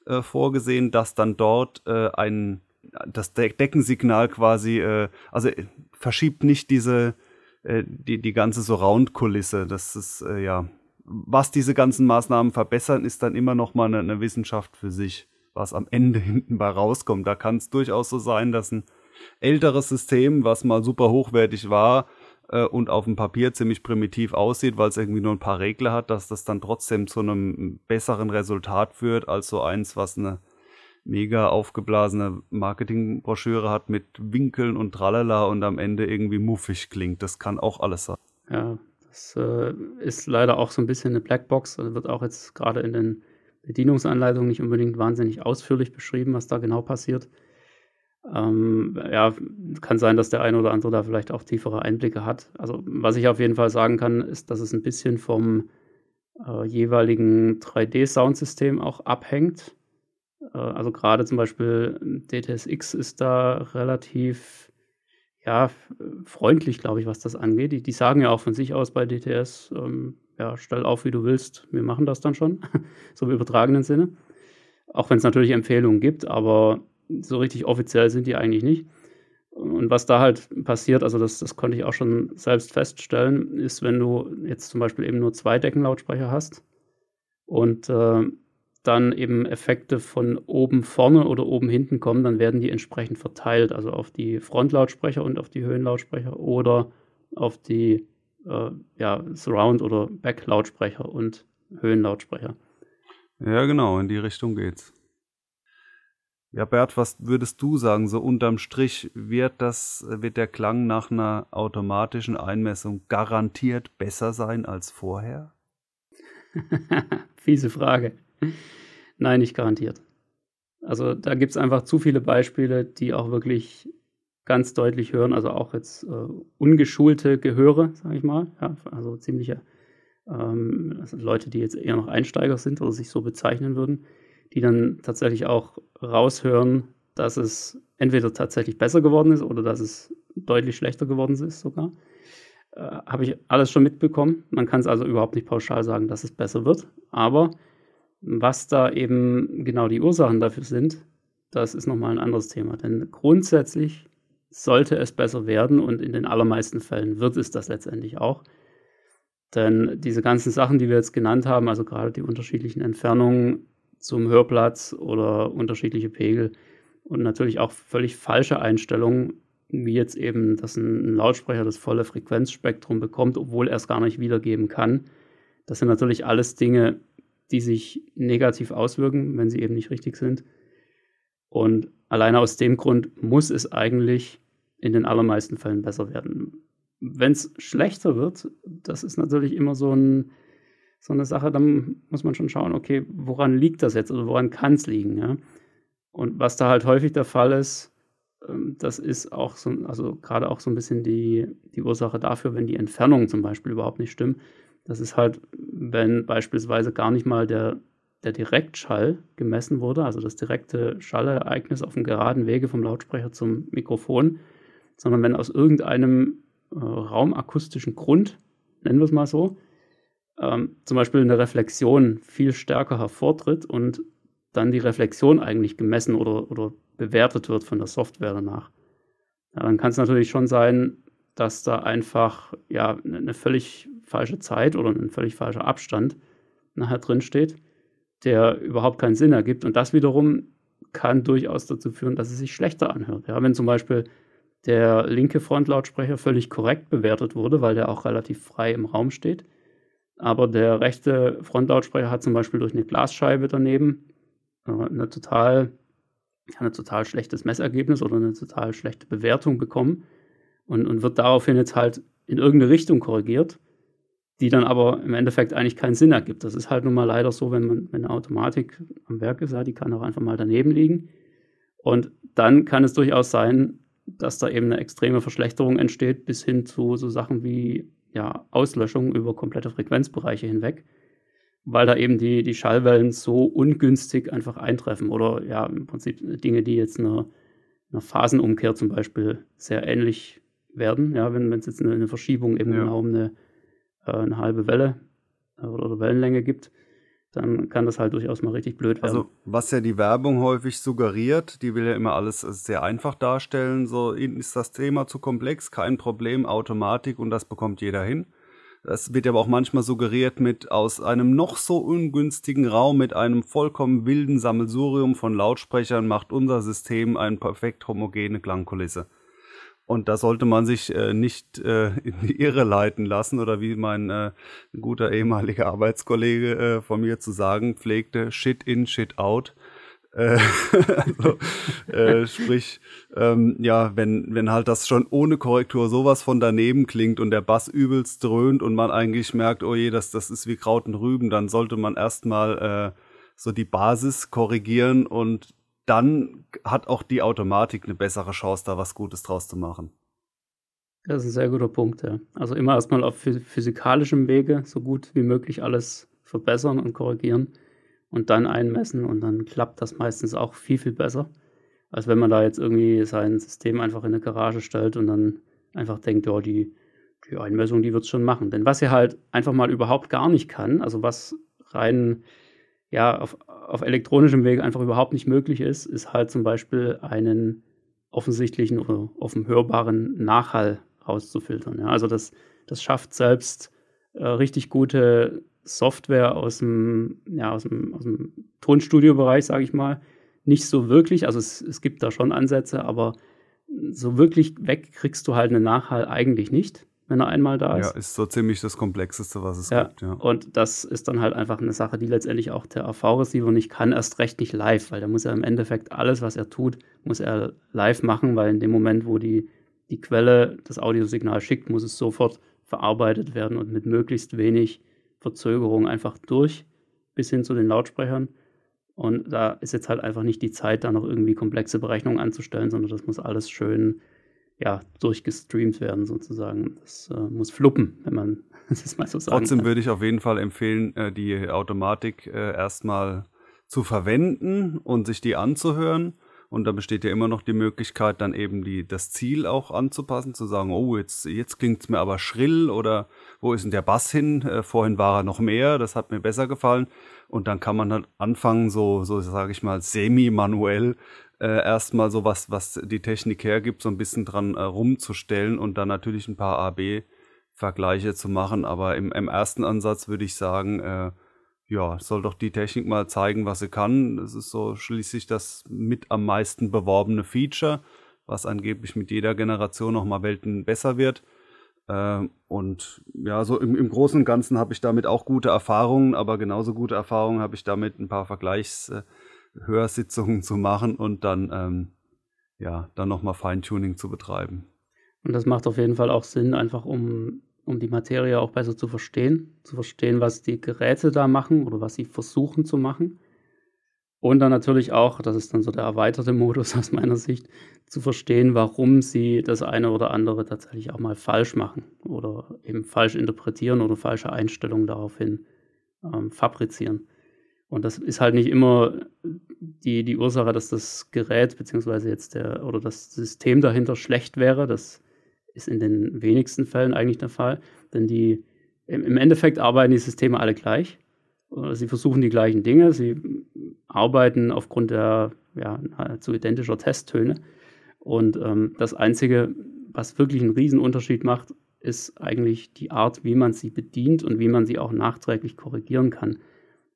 äh, vorgesehen, dass dann dort äh, ein das De Deckensignal quasi, äh, also äh, verschiebt nicht diese äh, die die ganze Surround-Kulisse. Das ist äh, ja, was diese ganzen Maßnahmen verbessern, ist dann immer noch mal eine, eine Wissenschaft für sich was am Ende hinten bei rauskommt. Da kann es durchaus so sein, dass ein älteres System, was mal super hochwertig war äh, und auf dem Papier ziemlich primitiv aussieht, weil es irgendwie nur ein paar Regler hat, dass das dann trotzdem zu einem besseren Resultat führt als so eins, was eine mega aufgeblasene Marketingbroschüre hat mit Winkeln und Tralala und am Ende irgendwie muffig klingt. Das kann auch alles sein. Ja, das äh, ist leider auch so ein bisschen eine Blackbox. Also wird auch jetzt gerade in den Bedienungsanleitung nicht unbedingt wahnsinnig ausführlich beschrieben, was da genau passiert. Ähm, ja, kann sein, dass der eine oder andere da vielleicht auch tiefere Einblicke hat. Also, was ich auf jeden Fall sagen kann, ist, dass es ein bisschen vom äh, jeweiligen 3D-Soundsystem auch abhängt. Äh, also, gerade zum Beispiel DTSX ist da relativ ja, freundlich, glaube ich, was das angeht. Die, die, sagen ja auch von sich aus bei DTS, ähm, ja, stell auf, wie du willst, wir machen das dann schon, (laughs) so im übertragenen Sinne. Auch wenn es natürlich Empfehlungen gibt, aber so richtig offiziell sind die eigentlich nicht. Und was da halt passiert, also das, das konnte ich auch schon selbst feststellen, ist, wenn du jetzt zum Beispiel eben nur zwei Deckenlautsprecher hast und äh, dann eben Effekte von oben vorne oder oben hinten kommen, dann werden die entsprechend verteilt, also auf die Frontlautsprecher und auf die Höhenlautsprecher oder auf die äh, ja, Surround- oder Back-Lautsprecher und Höhenlautsprecher. Ja, genau, in die Richtung geht's. Ja, Bert, was würdest du sagen? So unterm Strich wird das, wird der Klang nach einer automatischen Einmessung garantiert besser sein als vorher? (laughs) Fiese Frage. Nein, nicht garantiert. Also da gibt es einfach zu viele Beispiele, die auch wirklich ganz deutlich hören, also auch jetzt äh, ungeschulte Gehöre, sage ich mal, ja, also ziemliche ähm, also Leute, die jetzt eher noch Einsteiger sind oder sich so bezeichnen würden, die dann tatsächlich auch raushören, dass es entweder tatsächlich besser geworden ist oder dass es deutlich schlechter geworden ist sogar. Äh, Habe ich alles schon mitbekommen. Man kann es also überhaupt nicht pauschal sagen, dass es besser wird. Aber was da eben genau die Ursachen dafür sind, das ist nochmal ein anderes Thema. Denn grundsätzlich sollte es besser werden und in den allermeisten Fällen wird es das letztendlich auch. Denn diese ganzen Sachen, die wir jetzt genannt haben, also gerade die unterschiedlichen Entfernungen zum Hörplatz oder unterschiedliche Pegel und natürlich auch völlig falsche Einstellungen, wie jetzt eben, dass ein Lautsprecher das volle Frequenzspektrum bekommt, obwohl er es gar nicht wiedergeben kann. Das sind natürlich alles Dinge, die sich negativ auswirken, wenn sie eben nicht richtig sind. Und alleine aus dem Grund muss es eigentlich in den allermeisten Fällen besser werden. Wenn es schlechter wird, das ist natürlich immer so, ein, so, eine Sache, dann muss man schon schauen, okay, woran liegt das jetzt oder woran kann es liegen? Ja? Und was da halt häufig der Fall ist, ähm, das ist auch so, also gerade auch so ein bisschen die, die Ursache dafür, wenn die Entfernungen zum Beispiel überhaupt nicht stimmen. Das ist halt, wenn beispielsweise gar nicht mal der der Direktschall gemessen wurde, also das direkte Schallereignis auf dem geraden Wege vom Lautsprecher zum Mikrofon, sondern wenn aus irgendeinem äh, raumakustischen Grund, nennen wir es mal so, ähm, zum Beispiel eine Reflexion viel stärker hervortritt und dann die Reflexion eigentlich gemessen oder, oder bewertet wird von der Software danach. Ja, dann kann es natürlich schon sein, dass da einfach ja, eine völlig falsche Zeit oder ein völlig falscher Abstand nachher drin steht der überhaupt keinen Sinn ergibt. Und das wiederum kann durchaus dazu führen, dass es sich schlechter anhört. Ja, wenn zum Beispiel der linke Frontlautsprecher völlig korrekt bewertet wurde, weil der auch relativ frei im Raum steht, aber der rechte Frontlautsprecher hat zum Beispiel durch eine Glasscheibe daneben äh, eine total, ein total schlechtes Messergebnis oder eine total schlechte Bewertung bekommen und, und wird daraufhin jetzt halt in irgendeine Richtung korrigiert die dann aber im Endeffekt eigentlich keinen Sinn ergibt. Das ist halt nun mal leider so, wenn man wenn eine Automatik am Werk ist, ja, die kann auch einfach mal daneben liegen. Und dann kann es durchaus sein, dass da eben eine extreme Verschlechterung entsteht, bis hin zu so Sachen wie ja, Auslöschung über komplette Frequenzbereiche hinweg, weil da eben die, die Schallwellen so ungünstig einfach eintreffen. Oder ja, im Prinzip Dinge, die jetzt einer, einer Phasenumkehr zum Beispiel sehr ähnlich werden. Ja, wenn es jetzt eine, eine, Verschiebung eben ja. genau um eine äh, eine halbe Welle äh, oder Wellenlänge gibt, dann kann das halt durchaus mal richtig blöd werden. Also was ja die Werbung häufig suggeriert, die will ja immer alles sehr einfach darstellen, so ist das Thema zu komplex, kein Problem, Automatik und das bekommt jeder hin. Das wird aber auch manchmal suggeriert mit aus einem noch so ungünstigen Raum mit einem vollkommen wilden Sammelsurium von Lautsprechern macht unser System eine perfekt homogene Klangkulisse. Und da sollte man sich äh, nicht äh, (laughs) in die Irre leiten lassen oder wie mein äh, guter ehemaliger Arbeitskollege äh, von mir zu sagen pflegte, shit in, shit out. Äh, (laughs) also, äh, sprich, ähm, ja, wenn, wenn halt das schon ohne Korrektur sowas von daneben klingt und der Bass übelst dröhnt und man eigentlich merkt, oh je, das, das ist wie Kraut und Rüben, dann sollte man erstmal äh, so die Basis korrigieren und dann hat auch die Automatik eine bessere Chance, da was Gutes draus zu machen. Das ist ein sehr guter Punkt, ja. Also immer erstmal auf physikalischem Wege so gut wie möglich alles verbessern und korrigieren und dann einmessen und dann klappt das meistens auch viel, viel besser, als wenn man da jetzt irgendwie sein System einfach in eine Garage stellt und dann einfach denkt, ja, die, die Einmessung, die wird es schon machen. Denn was er halt einfach mal überhaupt gar nicht kann, also was rein ja, auf, auf elektronischem Weg einfach überhaupt nicht möglich ist, ist halt zum Beispiel einen offensichtlichen oder offen hörbaren Nachhall rauszufiltern. Ja. Also das, das schafft selbst äh, richtig gute Software aus dem, ja, aus dem, aus dem Tonstudio-Bereich, sage ich mal, nicht so wirklich. Also es, es gibt da schon Ansätze, aber so wirklich weg kriegst du halt einen Nachhall eigentlich nicht wenn er einmal da ist. Ja, ist so ziemlich das Komplexeste, was es ja. gibt. Ja. Und das ist dann halt einfach eine Sache, die letztendlich auch der AV-Receiver nicht kann, erst recht nicht live, weil da muss er im Endeffekt alles, was er tut, muss er live machen, weil in dem Moment, wo die, die Quelle das Audiosignal schickt, muss es sofort verarbeitet werden und mit möglichst wenig Verzögerung einfach durch bis hin zu den Lautsprechern. Und da ist jetzt halt einfach nicht die Zeit, da noch irgendwie komplexe Berechnungen anzustellen, sondern das muss alles schön ja, durchgestreamt werden sozusagen. Das äh, muss fluppen, wenn man (laughs) das mal so sagen Trotzdem kann. würde ich auf jeden Fall empfehlen, äh, die Automatik äh, erstmal zu verwenden und sich die anzuhören. Und da besteht ja immer noch die Möglichkeit, dann eben die, das Ziel auch anzupassen, zu sagen, oh, jetzt, jetzt klingt es mir aber schrill oder wo ist denn der Bass hin? Äh, vorhin war er noch mehr, das hat mir besser gefallen. Und dann kann man dann anfangen, so, so sage ich mal, semi-manuell äh, erstmal so was, was die Technik hergibt, so ein bisschen dran äh, rumzustellen und dann natürlich ein paar AB-Vergleiche zu machen. Aber im, im ersten Ansatz würde ich sagen, äh, ja, soll doch die Technik mal zeigen, was sie kann. Das ist so schließlich das mit am meisten beworbene Feature, was angeblich mit jeder Generation noch mal Welten besser wird. Äh, und ja, so im, im Großen und Ganzen habe ich damit auch gute Erfahrungen, aber genauso gute Erfahrungen habe ich damit, ein paar Vergleichshörsitzungen äh, zu machen und dann, ähm, ja, dann nochmal Feintuning zu betreiben. Und das macht auf jeden Fall auch Sinn, einfach um um die Materie auch besser zu verstehen, zu verstehen, was die Geräte da machen oder was sie versuchen zu machen. Und dann natürlich auch, das ist dann so der erweiterte (laughs) Modus aus meiner Sicht, zu verstehen, warum sie das eine oder andere tatsächlich auch mal falsch machen oder eben falsch interpretieren oder falsche Einstellungen daraufhin ähm, fabrizieren. Und das ist halt nicht immer die, die Ursache, dass das Gerät beziehungsweise jetzt der oder das System dahinter schlecht wäre. Das ist in den wenigsten Fällen eigentlich der Fall, denn die im Endeffekt arbeiten die Systeme alle gleich. Sie versuchen die gleichen Dinge, sie arbeiten aufgrund der ja, nahezu identischer Testtöne. Und ähm, das Einzige, was wirklich einen Riesenunterschied macht, ist eigentlich die Art, wie man sie bedient und wie man sie auch nachträglich korrigieren kann.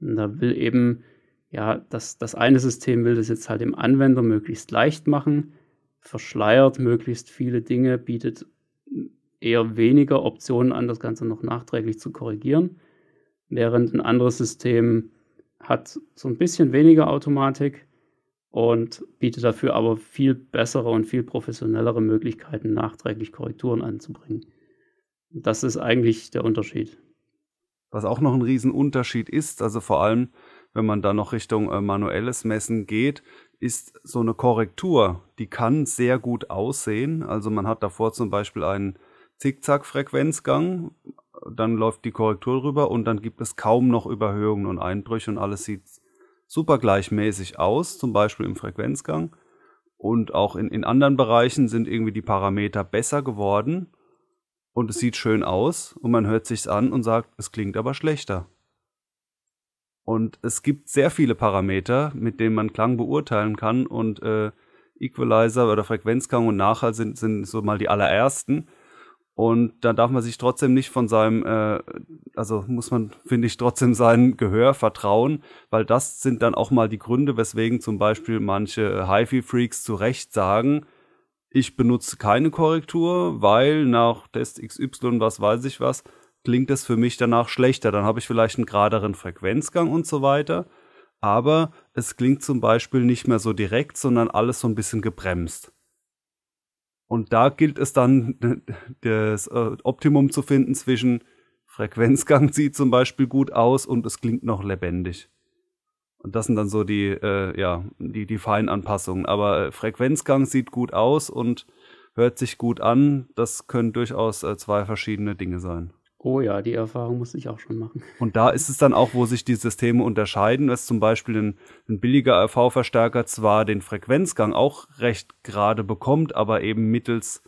Und da will eben, ja, das, das eine System will das jetzt halt dem Anwender möglichst leicht machen, verschleiert möglichst viele Dinge, bietet eher weniger Optionen an, das Ganze noch nachträglich zu korrigieren, während ein anderes System hat so ein bisschen weniger Automatik und bietet dafür aber viel bessere und viel professionellere Möglichkeiten, nachträglich Korrekturen anzubringen. Das ist eigentlich der Unterschied. Was auch noch ein Riesenunterschied ist, also vor allem, wenn man da noch Richtung äh, manuelles Messen geht, ist so eine Korrektur, die kann sehr gut aussehen. Also man hat davor zum Beispiel einen Zickzack-Frequenzgang, dann läuft die Korrektur rüber und dann gibt es kaum noch Überhöhungen und Einbrüche und alles sieht super gleichmäßig aus, zum Beispiel im Frequenzgang. Und auch in, in anderen Bereichen sind irgendwie die Parameter besser geworden und es sieht schön aus und man hört sich's an und sagt, es klingt aber schlechter. Und es gibt sehr viele Parameter, mit denen man Klang beurteilen kann. Und äh, Equalizer oder Frequenzgang und Nachhall sind, sind so mal die allerersten. Und da darf man sich trotzdem nicht von seinem, äh, also muss man, finde ich, trotzdem sein Gehör vertrauen, weil das sind dann auch mal die Gründe, weswegen zum Beispiel manche HiFi-Freaks zu Recht sagen, ich benutze keine Korrektur, weil nach Test XY, was weiß ich was, klingt es für mich danach schlechter. Dann habe ich vielleicht einen geraderen Frequenzgang und so weiter. Aber es klingt zum Beispiel nicht mehr so direkt, sondern alles so ein bisschen gebremst. Und da gilt es dann, (laughs) das äh, Optimum zu finden zwischen Frequenzgang sieht zum Beispiel gut aus und es klingt noch lebendig. Und das sind dann so die, äh, ja, die, die Feinanpassungen. Aber äh, Frequenzgang sieht gut aus und hört sich gut an. Das können durchaus äh, zwei verschiedene Dinge sein. Oh ja, die Erfahrung muss ich auch schon machen. (laughs) Und da ist es dann auch, wo sich die Systeme unterscheiden, dass zum Beispiel ein, ein billiger RV-Verstärker zwar den Frequenzgang auch recht gerade bekommt, aber eben mittels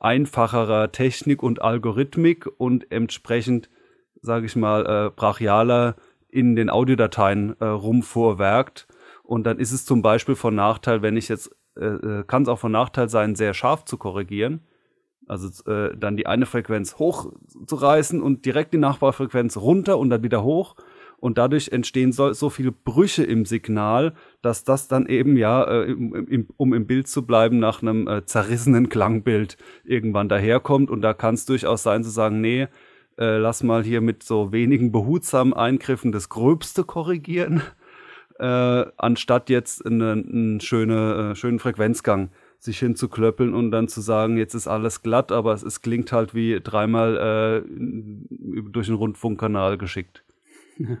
einfacherer Technik und Algorithmik und entsprechend, sage ich mal, äh, brachialer in den Audiodateien äh, rumvorwerkt. Und dann ist es zum Beispiel von Nachteil, wenn ich jetzt, äh, äh kann es auch von Nachteil sein, sehr scharf zu korrigieren also äh, dann die eine Frequenz hoch zu reißen und direkt die Nachbarfrequenz runter und dann wieder hoch. Und dadurch entstehen so, so viele Brüche im Signal, dass das dann eben ja, äh, im, im, um im Bild zu bleiben, nach einem äh, zerrissenen Klangbild irgendwann daherkommt. Und da kann es durchaus sein zu sagen, nee, äh, lass mal hier mit so wenigen behutsamen Eingriffen das Gröbste korrigieren, (laughs) äh, anstatt jetzt einen, einen schöne, äh, schönen Frequenzgang sich hinzuklöppeln und dann zu sagen, jetzt ist alles glatt, aber es, es klingt halt wie dreimal äh, durch den Rundfunkkanal geschickt. (laughs)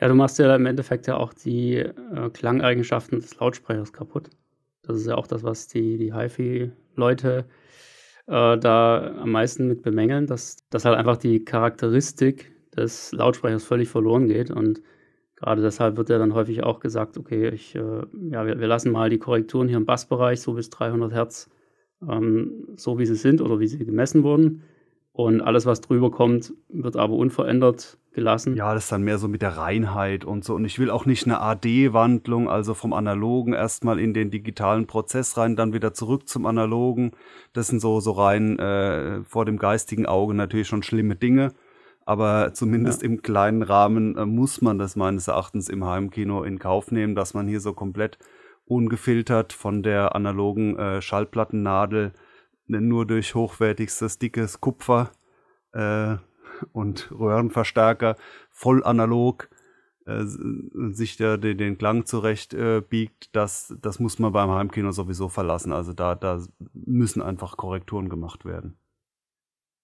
Ja, du machst ja im Endeffekt ja auch die äh, Klangeigenschaften des Lautsprechers kaputt. Das ist ja auch das, was die, die HiFi-Leute äh, da am meisten mit bemängeln, dass, dass halt einfach die Charakteristik des Lautsprechers völlig verloren geht und Gerade deshalb wird ja dann häufig auch gesagt, okay, ich, äh, ja, wir, wir, lassen mal die Korrekturen hier im Bassbereich so bis 300 Hertz ähm, so, wie sie sind oder wie sie gemessen wurden. Und alles, was drüber kommt, wird aber unverändert gelassen. Ja, das ist dann mehr so mit der Reinheit und so. Und ich will auch nicht eine AD-Wandlung, also vom Analogen erstmal in den digitalen Prozess rein, dann wieder zurück zum Analogen. Das sind so, so rein äh, vor dem geistigen Auge natürlich schon schlimme Dinge. Aber zumindest ja. im kleinen Rahmen äh, muss man das meines Erachtens im Heimkino in Kauf nehmen, dass man hier so komplett ungefiltert von der analogen äh, Schallplattennadel nur durch hochwertigstes dickes Kupfer äh, und Röhrenverstärker voll analog äh, sich der, den, den Klang zurecht äh, biegt, das, das muss man beim Heimkino sowieso verlassen. Also da, da müssen einfach Korrekturen gemacht werden.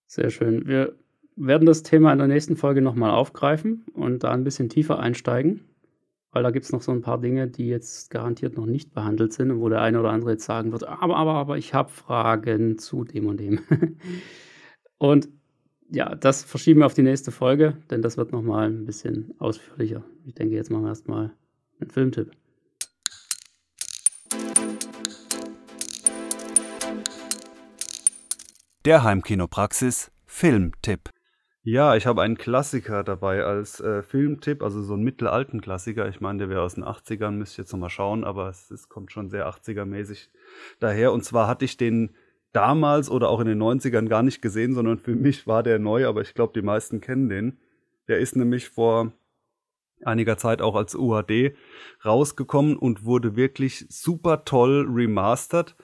Sehr schön. Wir werden das Thema in der nächsten Folge nochmal aufgreifen und da ein bisschen tiefer einsteigen, weil da gibt es noch so ein paar Dinge, die jetzt garantiert noch nicht behandelt sind und wo der eine oder andere jetzt sagen wird, aber, aber, aber, ich habe Fragen zu dem und dem. (laughs) und ja, das verschieben wir auf die nächste Folge, denn das wird nochmal ein bisschen ausführlicher. Ich denke, jetzt machen wir erstmal einen Filmtipp. Der Heimkinopraxis Filmtipp. Ja, ich habe einen Klassiker dabei als äh, Filmtipp, also so einen mittelalten Klassiker. Ich meine, der wäre aus den 80ern, müsst ihr jetzt nochmal schauen, aber es, es kommt schon sehr 80er-mäßig daher. Und zwar hatte ich den damals oder auch in den 90ern gar nicht gesehen, sondern für mich war der neu, aber ich glaube, die meisten kennen den. Der ist nämlich vor einiger Zeit auch als UHD rausgekommen und wurde wirklich super toll remastert.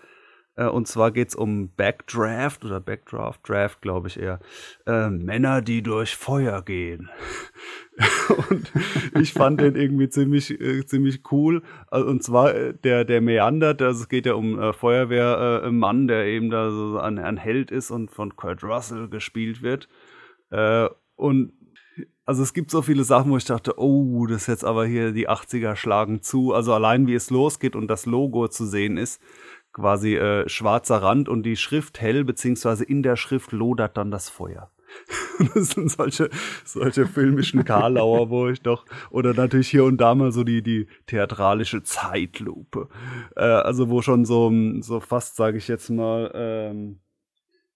Äh, und zwar geht es um Backdraft oder Backdraft, Draft, glaube ich eher. Äh, Männer, die durch Feuer gehen. (laughs) und ich fand den irgendwie ziemlich, äh, ziemlich cool. Also, und zwar äh, der, der meandert, also es geht ja um äh, Feuerwehrmann, der eben da so ein, ein, Held ist und von Kurt Russell gespielt wird. Äh, und also es gibt so viele Sachen, wo ich dachte, oh, das ist jetzt aber hier die 80er schlagen zu. Also allein wie es losgeht und das Logo zu sehen ist, quasi äh, schwarzer Rand und die Schrift hell, beziehungsweise in der Schrift lodert dann das Feuer. (laughs) das sind solche, solche filmischen Karlauer, wo ich doch, oder natürlich hier und da mal so die, die theatralische Zeitlupe. Äh, also wo schon so, so fast, sage ich jetzt mal, ähm,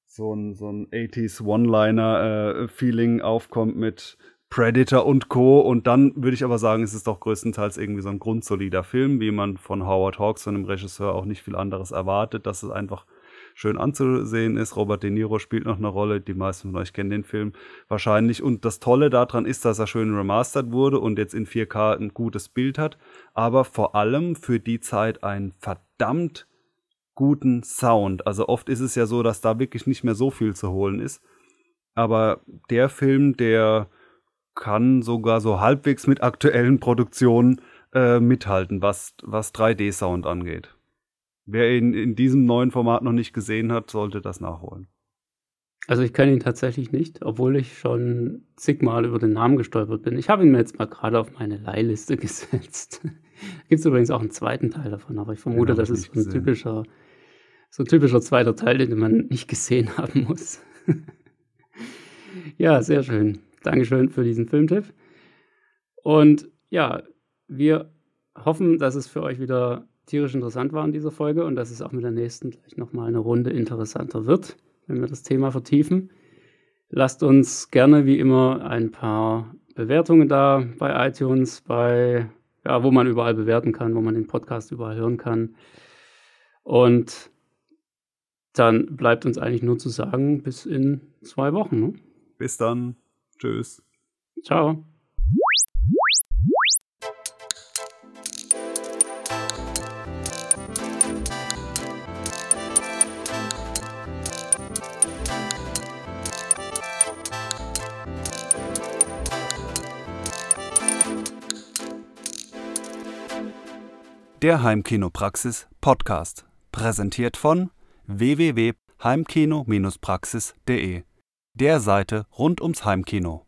so ein, so ein 80s One-Liner-Feeling äh, aufkommt mit Predator und Co. Und dann würde ich aber sagen, es ist doch größtenteils irgendwie so ein grundsolider Film, wie man von Howard Hawks, von dem Regisseur, auch nicht viel anderes erwartet, dass es einfach schön anzusehen ist. Robert De Niro spielt noch eine Rolle. Die meisten von euch kennen den Film wahrscheinlich. Und das Tolle daran ist, dass er schön remastert wurde und jetzt in 4K ein gutes Bild hat. Aber vor allem für die Zeit einen verdammt guten Sound. Also oft ist es ja so, dass da wirklich nicht mehr so viel zu holen ist. Aber der Film, der kann sogar so halbwegs mit aktuellen Produktionen äh, mithalten, was, was 3D-Sound angeht. Wer ihn in diesem neuen Format noch nicht gesehen hat, sollte das nachholen. Also ich kenne ihn tatsächlich nicht, obwohl ich schon zigmal über den Namen gestolpert bin. Ich habe ihn mir jetzt mal gerade auf meine Leihliste (laughs) gesetzt. Gibt es übrigens auch einen zweiten Teil davon, aber ich vermute, das ist so ein typischer, so ein typischer zweiter Teil, den man nicht gesehen (laughs) haben muss. ja, sehr schön. Dankeschön für diesen Filmtipp. Und ja, wir hoffen, dass es für euch wieder tierisch interessant war in dieser Folge und dass es auch mit der nächsten gleich nochmal eine Runde interessanter wird, wenn wir das Thema vertiefen. Lasst uns gerne wie immer ein paar Bewertungen da bei iTunes, bei ja, wo man überall bewerten kann, wo man den Podcast überall hören kann. Und dann bleibt uns eigentlich nur zu sagen, bis in zwei Wochen. Ne? Bis dann. Tschüss. Ciao. Der Heimkinopraxis Podcast, präsentiert von www.heimkino-praxis.de der Seite rund ums Heimkino.